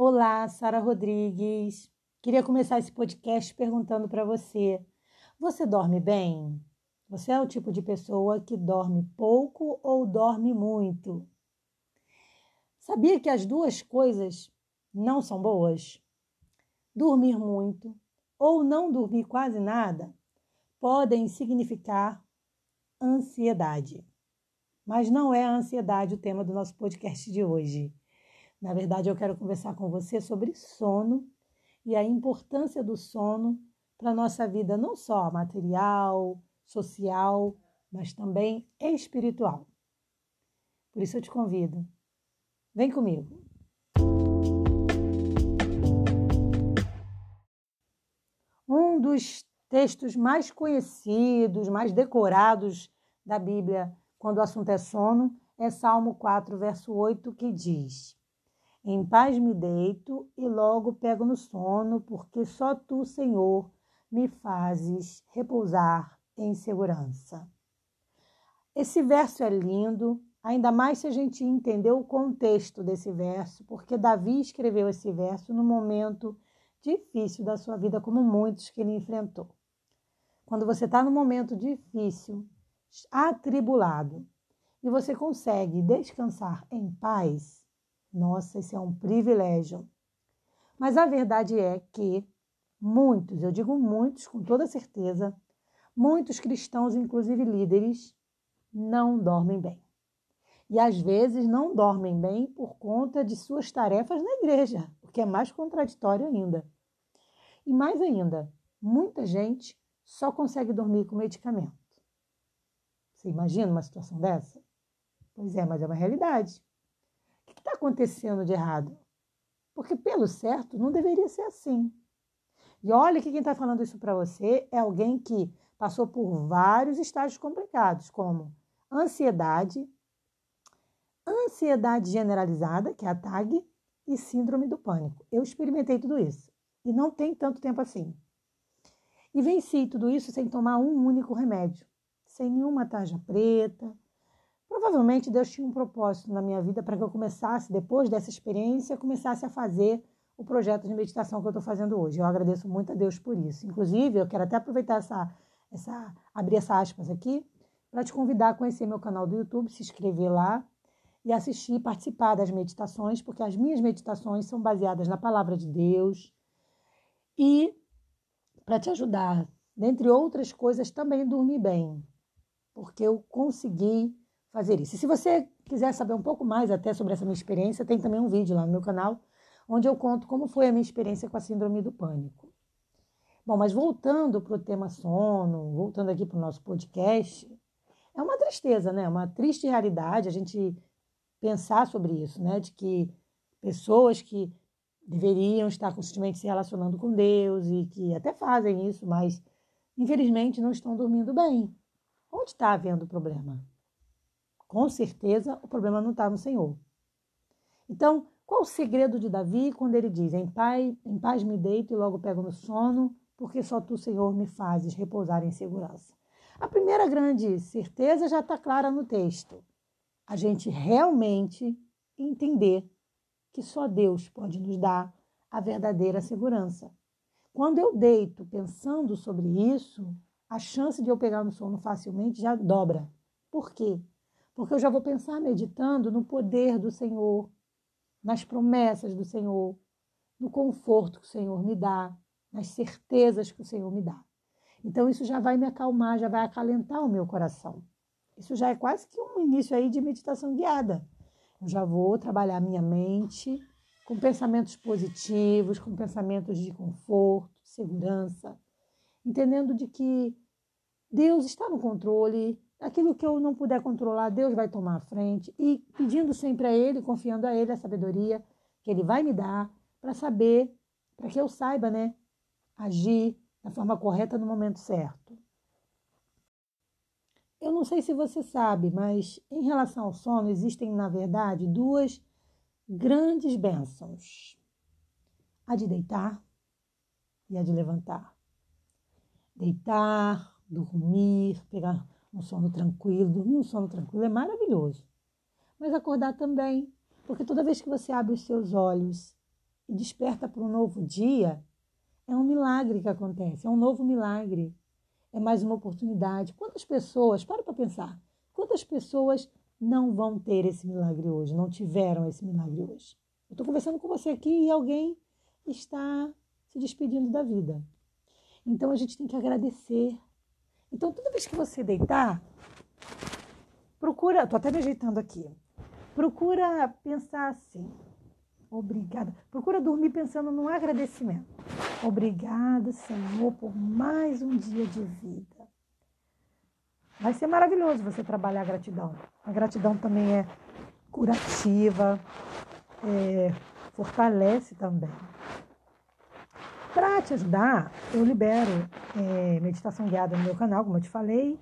Olá, Sara Rodrigues. Queria começar esse podcast perguntando para você: você dorme bem? Você é o tipo de pessoa que dorme pouco ou dorme muito? Sabia que as duas coisas não são boas? Dormir muito ou não dormir quase nada podem significar ansiedade. Mas não é a ansiedade o tema do nosso podcast de hoje. Na verdade, eu quero conversar com você sobre sono e a importância do sono para a nossa vida, não só material, social, mas também espiritual. Por isso eu te convido. Vem comigo. Um dos textos mais conhecidos, mais decorados da Bíblia, quando o assunto é sono, é Salmo 4, verso 8, que diz: em paz me deito e logo pego no sono, porque só tu, Senhor, me fazes repousar em segurança. Esse verso é lindo, ainda mais se a gente entender o contexto desse verso, porque Davi escreveu esse verso no momento difícil da sua vida, como muitos que ele enfrentou. Quando você está num momento difícil, atribulado, e você consegue descansar em paz, nossa, isso é um privilégio. Mas a verdade é que muitos, eu digo muitos com toda certeza, muitos cristãos, inclusive líderes, não dormem bem. E às vezes não dormem bem por conta de suas tarefas na igreja, o que é mais contraditório ainda. E mais ainda, muita gente só consegue dormir com medicamento. Você imagina uma situação dessa? Pois é, mas é uma realidade que está acontecendo de errado? Porque, pelo certo, não deveria ser assim. E olha que quem está falando isso para você é alguém que passou por vários estágios complicados, como ansiedade, ansiedade generalizada, que é a TAG, e síndrome do pânico. Eu experimentei tudo isso e não tem tanto tempo assim. E venci tudo isso sem tomar um único remédio, sem nenhuma tarja preta, Provavelmente Deus tinha um propósito na minha vida para que eu começasse, depois dessa experiência, começasse a fazer o projeto de meditação que eu estou fazendo hoje. Eu agradeço muito a Deus por isso. Inclusive, eu quero até aproveitar essa, essa abrir essa aspas aqui para te convidar a conhecer meu canal do YouTube, se inscrever lá e assistir e participar das meditações, porque as minhas meditações são baseadas na palavra de Deus e para te ajudar, dentre outras coisas, também dormir bem, porque eu consegui fazer isso. E se você quiser saber um pouco mais até sobre essa minha experiência, tem também um vídeo lá no meu canal onde eu conto como foi a minha experiência com a síndrome do pânico. Bom, mas voltando para o tema sono, voltando aqui para o nosso podcast, é uma tristeza, né? Uma triste realidade a gente pensar sobre isso, né? De que pessoas que deveriam estar constantemente se relacionando com Deus e que até fazem isso, mas infelizmente não estão dormindo bem. Onde está havendo problema? Com certeza o problema não está no Senhor. Então, qual o segredo de Davi quando ele diz: Em paz, em paz me deito e logo pego no sono, porque só tu, Senhor, me fazes repousar em segurança? A primeira grande certeza já está clara no texto. A gente realmente entender que só Deus pode nos dar a verdadeira segurança. Quando eu deito pensando sobre isso, a chance de eu pegar no sono facilmente já dobra. Por quê? Porque eu já vou pensar meditando no poder do Senhor, nas promessas do Senhor, no conforto que o Senhor me dá, nas certezas que o Senhor me dá. Então isso já vai me acalmar, já vai acalentar o meu coração. Isso já é quase que um início aí de meditação guiada. Eu já vou trabalhar minha mente com pensamentos positivos, com pensamentos de conforto, segurança, entendendo de que Deus está no controle, Aquilo que eu não puder controlar, Deus vai tomar a frente e pedindo sempre a Ele, confiando a Ele a sabedoria que Ele vai me dar para saber, para que eu saiba, né, agir da forma correta no momento certo. Eu não sei se você sabe, mas em relação ao sono existem, na verdade, duas grandes bênçãos: a de deitar e a de levantar. Deitar, dormir, pegar um sono tranquilo. Dormir um sono tranquilo é maravilhoso. Mas acordar também, porque toda vez que você abre os seus olhos e desperta para um novo dia, é um milagre que acontece, é um novo milagre. É mais uma oportunidade. Quantas pessoas, para para pensar, quantas pessoas não vão ter esse milagre hoje, não tiveram esse milagre hoje? Eu estou conversando com você aqui e alguém está se despedindo da vida. Então a gente tem que agradecer. Então toda vez que você deitar, procura, estou até me ajeitando aqui, procura pensar assim, obrigada, procura dormir pensando no agradecimento. Obrigada, Senhor, por mais um dia de vida. Vai ser maravilhoso você trabalhar a gratidão. A gratidão também é curativa, é, fortalece também. Para te ajudar, eu libero é, meditação guiada no meu canal, como eu te falei.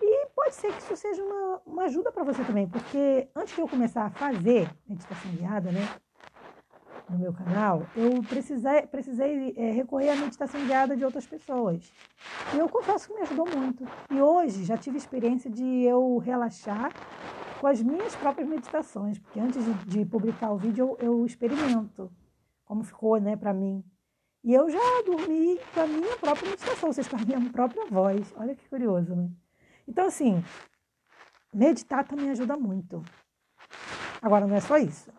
E pode ser que isso seja uma, uma ajuda para você também, porque antes de eu começar a fazer meditação guiada, né, no meu canal, eu precisei, precisei é, recorrer à meditação guiada de outras pessoas. E eu confesso que me ajudou muito. E hoje já tive experiência de eu relaxar com as minhas próprias meditações, porque antes de, de publicar o vídeo eu, eu experimento como ficou, né, para mim. E eu já dormi com a minha própria meditação, ou seja, com a minha própria voz. Olha que curioso, né? Então, assim, meditar também ajuda muito. Agora, não é só isso.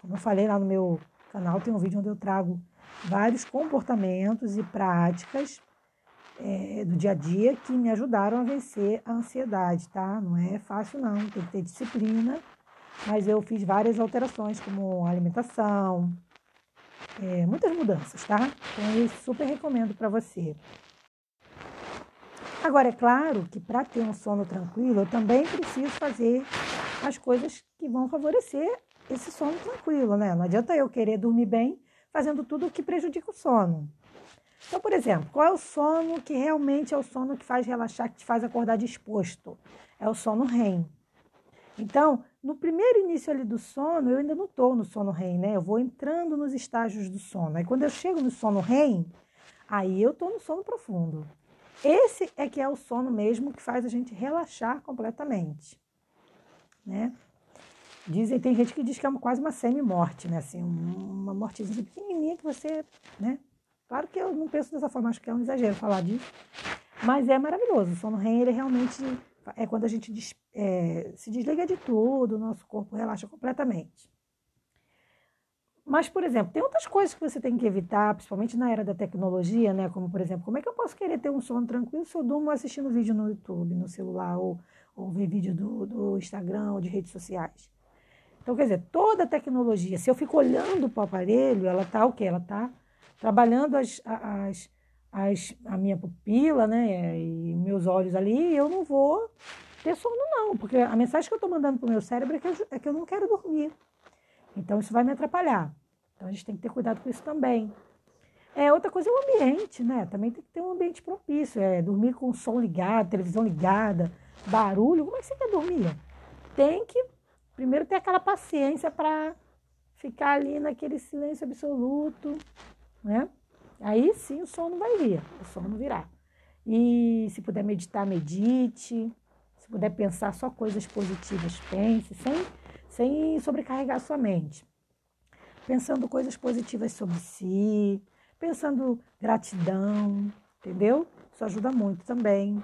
Como eu falei lá no meu canal, tem um vídeo onde eu trago vários comportamentos e práticas é, do dia a dia que me ajudaram a vencer a ansiedade, tá? Não é fácil, não. Tem que ter disciplina. Mas eu fiz várias alterações, como alimentação, é, muitas mudanças, tá? Então eu super recomendo para você. Agora, é claro que para ter um sono tranquilo, eu também preciso fazer as coisas que vão favorecer esse sono tranquilo, né? Não adianta eu querer dormir bem fazendo tudo o que prejudica o sono. Então, por exemplo, qual é o sono que realmente é o sono que faz relaxar, que te faz acordar disposto? É o sono REM. Então, no primeiro início ali do sono, eu ainda não estou no sono REM, né? Eu vou entrando nos estágios do sono. Aí quando eu chego no sono REM, aí eu estou no sono profundo. Esse é que é o sono mesmo que faz a gente relaxar completamente, né? Dizem, tem gente que diz que é quase uma semi-morte, né? Assim, uma mortezinha pequenininha que você, né? Claro que eu não penso dessa forma, acho que é um exagero falar disso. Mas é maravilhoso. O sono REM, ele realmente é quando a gente des, é, se desliga de tudo, o nosso corpo relaxa completamente. Mas, por exemplo, tem outras coisas que você tem que evitar, principalmente na era da tecnologia, né? Como, por exemplo, como é que eu posso querer ter um sono tranquilo se eu durmo assistindo vídeo no YouTube, no celular, ou, ou ver vídeo do, do Instagram ou de redes sociais? Então, quer dizer, toda a tecnologia, se eu fico olhando para o aparelho, ela está o quê? Ela está trabalhando as, as, as, a minha pupila, né, e meus olhos ali, eu não vou ter sono não, porque a mensagem que eu estou mandando para o meu cérebro é que, eu, é que eu não quero dormir. Então isso vai me atrapalhar. Então a gente tem que ter cuidado com isso também. É, outra coisa é o ambiente, né? Também tem que ter um ambiente propício. É dormir com o som ligado, televisão ligada, barulho. Como é que você quer dormir? Tem que primeiro ter aquela paciência para ficar ali naquele silêncio absoluto, né? Aí sim o sono vai vir, o sono virá. E se puder meditar, medite. Se puder pensar só coisas positivas, pense, sem, sem sobrecarregar sua mente. Pensando coisas positivas sobre si, pensando gratidão, entendeu? Isso ajuda muito também.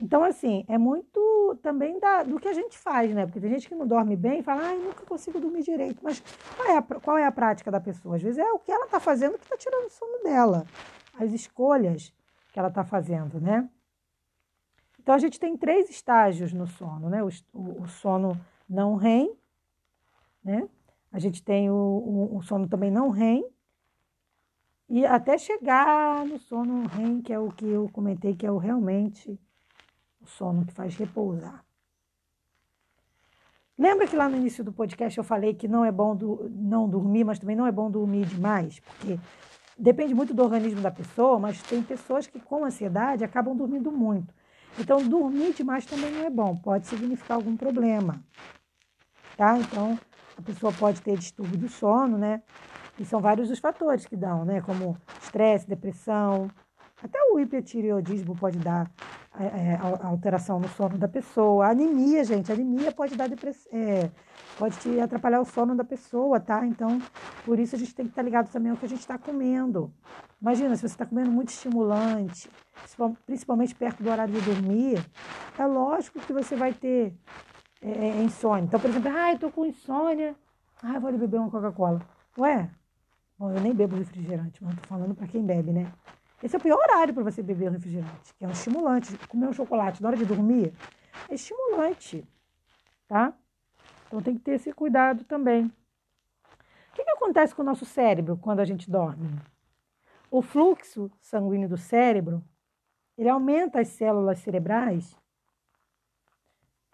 Então, assim, é muito também da, do que a gente faz, né? Porque tem gente que não dorme bem e fala, ai, nunca consigo dormir direito. Mas qual é a, qual é a prática da pessoa? Às vezes é o que ela está fazendo que está tirando o sono dela. As escolhas que ela está fazendo, né? Então, a gente tem três estágios no sono, né? O, o, sono não REM, né? A gente tem o, o, o sono também não REM, e até chegar no sono REM, que é o que eu comentei, que é o realmente o sono que faz repousar. Lembra que lá no início do podcast eu falei que não é bom do, não dormir, mas também não é bom dormir demais, porque depende muito do organismo da pessoa, mas tem pessoas que com ansiedade acabam dormindo muito. Então, dormir demais também não é bom, pode significar algum problema, tá? Então, a pessoa pode ter distúrbio do sono, né? E são vários os fatores que dão, né? Como estresse, depressão, Até o hipertireoidismo pode dar é, alteração no sono da pessoa. Anemia, gente, anemia pode dar é, pode te atrapalhar o sono da pessoa, tá? Então, por isso a gente tem que estar ligado também ao que a gente está comendo. Imagina, se você está comendo muito estimulante, principalmente perto do horário de dormir, é lógico que você vai ter insônia. Então, por exemplo, ah, eu tô com insônia, ah, vou ali beber uma Coca-Cola. Ué, bom, eu nem bebo refrigerante, mas tô falando para quem bebe, né? Esse é o pior horário para você beber refrigerante, que é um estimulante. Comer um chocolate na hora de dormir é estimulante, tá? Então tem que ter esse cuidado também. O que, que acontece com o nosso cérebro quando a gente dorme? O fluxo sanguíneo do cérebro, ele aumenta as células cerebrais.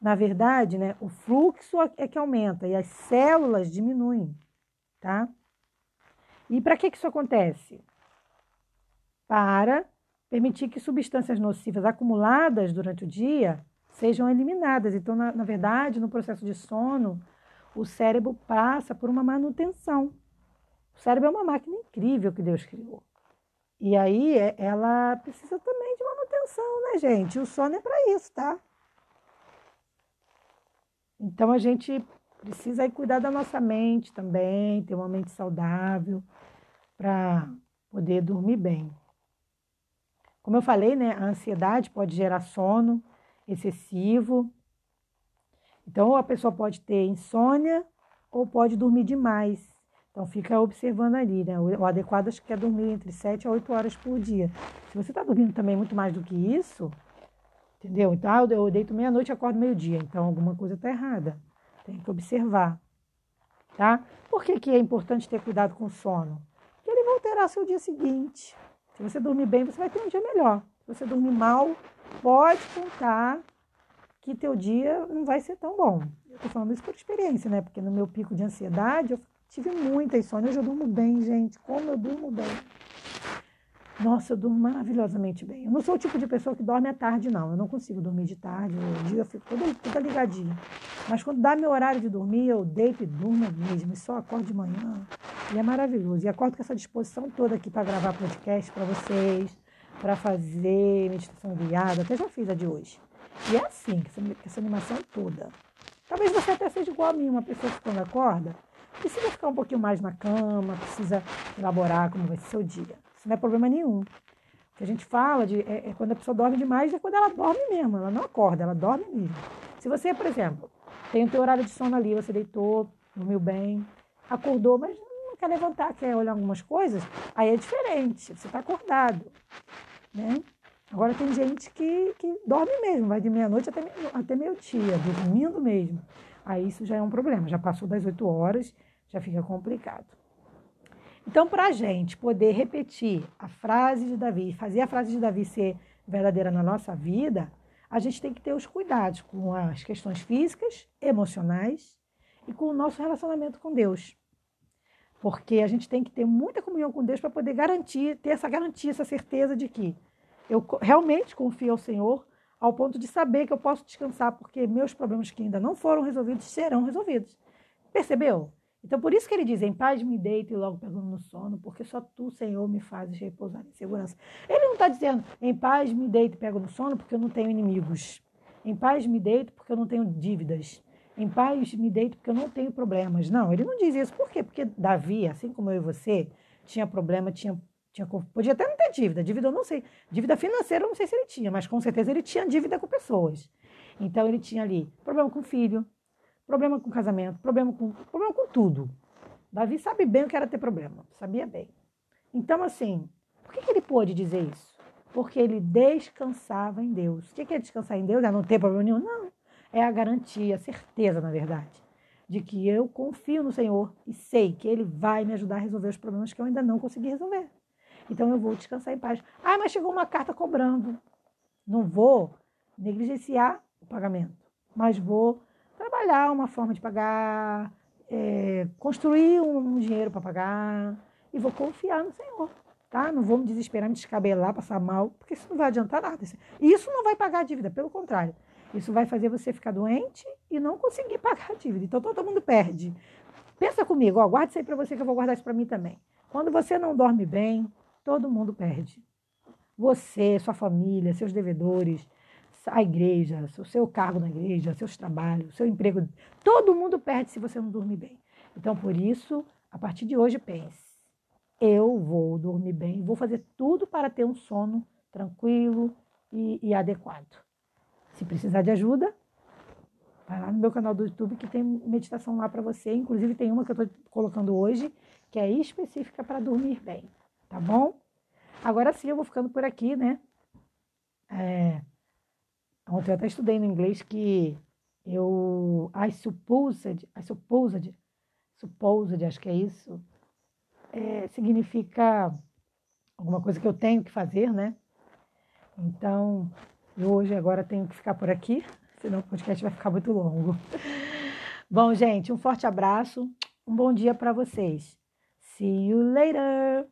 Na verdade, né, o fluxo é que aumenta e as células diminuem, tá? E para que, que isso acontece? Para permitir que substâncias nocivas acumuladas durante o dia sejam eliminadas. Então, na, na verdade, no processo de sono, o cérebro passa por uma manutenção. O cérebro é uma máquina incrível que Deus criou. E aí é, ela precisa também de manutenção, né, gente? O sono é para isso, tá? Então a gente precisa aí cuidar da nossa mente também, ter uma mente saudável para poder dormir bem. Como eu falei, né, a ansiedade pode gerar sono excessivo. Então, a pessoa pode ter insônia ou pode dormir demais. Então, fica observando ali, né? O adequado acho que é dormir entre 7 a 8 horas por dia. Se você está dormindo também muito mais do que isso, entendeu? Então, ah, eu deito meia-noite e acordo meio-dia. Então, alguma coisa está errada. Tem que observar, tá? Por que, que é importante ter cuidado com o sono? Porque ele vai alterar seu dia seguinte. Se você dormir bem, você vai ter um dia melhor. Se você dormir mal, pode contar que teu dia não vai ser tão bom. Eu tô falando isso por experiência, né? Porque no meu pico de ansiedade, eu tive muita insônia. Hoje eu durmo bem, gente. Como eu durmo bem. Nossa, eu durmo maravilhosamente bem. Eu não sou o tipo de pessoa que dorme à tarde, não. Eu não consigo dormir de tarde. O dia eu fico toda, toda ligadinha. Mas quando dá meu horário de dormir, eu deito e durmo mesmo. E só acordo de manhã. E é maravilhoso. E acordo com essa disposição toda aqui para gravar podcast para vocês, para fazer meditação guiada. Até já fiz a de hoje. E é assim, essa, essa animação toda. Talvez você até seja igual a mim, uma pessoa que quando acorda, precisa ficar um pouquinho mais na cama, precisa elaborar como vai ser seu dia. Isso não é problema nenhum. O que a gente fala de, é, é, quando a pessoa dorme demais, é quando ela dorme mesmo, ela não acorda, ela dorme mesmo. Se você, por exemplo, tem o teu horário de sono ali, você deitou, dormiu bem, acordou, mas quer levantar, quer olhar algumas coisas, aí é diferente, você está acordado. Né? Agora tem gente que, que dorme mesmo, vai de meia-noite até, até meio-dia, dormindo mesmo. Aí isso já é um problema, já passou das 8 horas, já fica complicado. Então, para a gente poder repetir a frase de Davi, fazer a frase de Davi ser verdadeira na nossa vida, a gente tem que ter os cuidados com as questões físicas, emocionais e com o nosso relacionamento com Deus. Porque a gente tem que ter muita comunhão com Deus para poder garantir, ter essa garantia, essa certeza de que eu realmente confio ao Senhor ao ponto de saber que eu posso descansar, porque meus problemas que ainda não foram resolvidos serão resolvidos. Percebeu? Então, por isso que ele diz: Em paz me deito e logo pego no sono, porque só tu, Senhor, me fazes repousar em segurança. Ele não está dizendo: Em paz me deito e pego no sono, porque eu não tenho inimigos. Em paz me deito, porque eu não tenho dívidas. Em paz me deito, porque eu não tenho problemas. Não, ele não diz isso. Por quê? Porque Davi, assim como eu e você, tinha problema, tinha, tinha podia até não ter dívida. Dívida eu não sei. Dívida financeira eu não sei se ele tinha, mas com certeza ele tinha dívida com pessoas. Então ele tinha ali problema com filho, problema com casamento, problema com, problema com tudo. Davi sabe bem o que era ter problema, sabia bem. Então, assim, por que, que ele pôde dizer isso? Porque ele descansava em Deus. O que é descansar em Deus? É não ter problema nenhum? Não. É a garantia, a certeza, na verdade, de que eu confio no Senhor e sei que Ele vai me ajudar a resolver os problemas que eu ainda não consegui resolver. Então eu vou descansar em paz. Ah, mas chegou uma carta cobrando. Não vou negligenciar o pagamento, mas vou trabalhar uma forma de pagar, é, construir um, dinheiro para pagar e vou confiar no Senhor. Tá? Não vou me desesperar, me descabelar, passar mal, porque isso não vai adiantar nada. Isso não vai pagar a dívida, pelo contrário. Isso vai fazer você ficar doente e não conseguir pagar a dívida. Então todo mundo perde. Pensa comigo, ó, guarda isso aí para você que eu vou guardar isso para mim também. Quando você não dorme bem, todo mundo perde. você, sua família, seus devedores, a igreja, o seu cargo na igreja, seus trabalhos, seu emprego. Todo mundo perde se você não dormir bem. Então, por isso, a partir de hoje, pense: eu vou dormir bem, vou fazer tudo para ter um sono tranquilo e, e adequado. Se precisar de ajuda, vai lá no meu canal do YouTube que tem meditação lá para você. Inclusive, tem uma que eu estou colocando hoje que é específica para dormir bem, tá bom? Agora sim, eu vou ficando por aqui, né? É, ontem eu até estudei no inglês que eu I supposed, I supposed, supposed, acho que é isso, é, significa alguma coisa que eu tenho que fazer, né? Então, eu hoje agora tenho que ficar por aqui, senão o podcast vai ficar muito longo. Bom, gente, um forte abraço, um bom dia para vocês. See you later!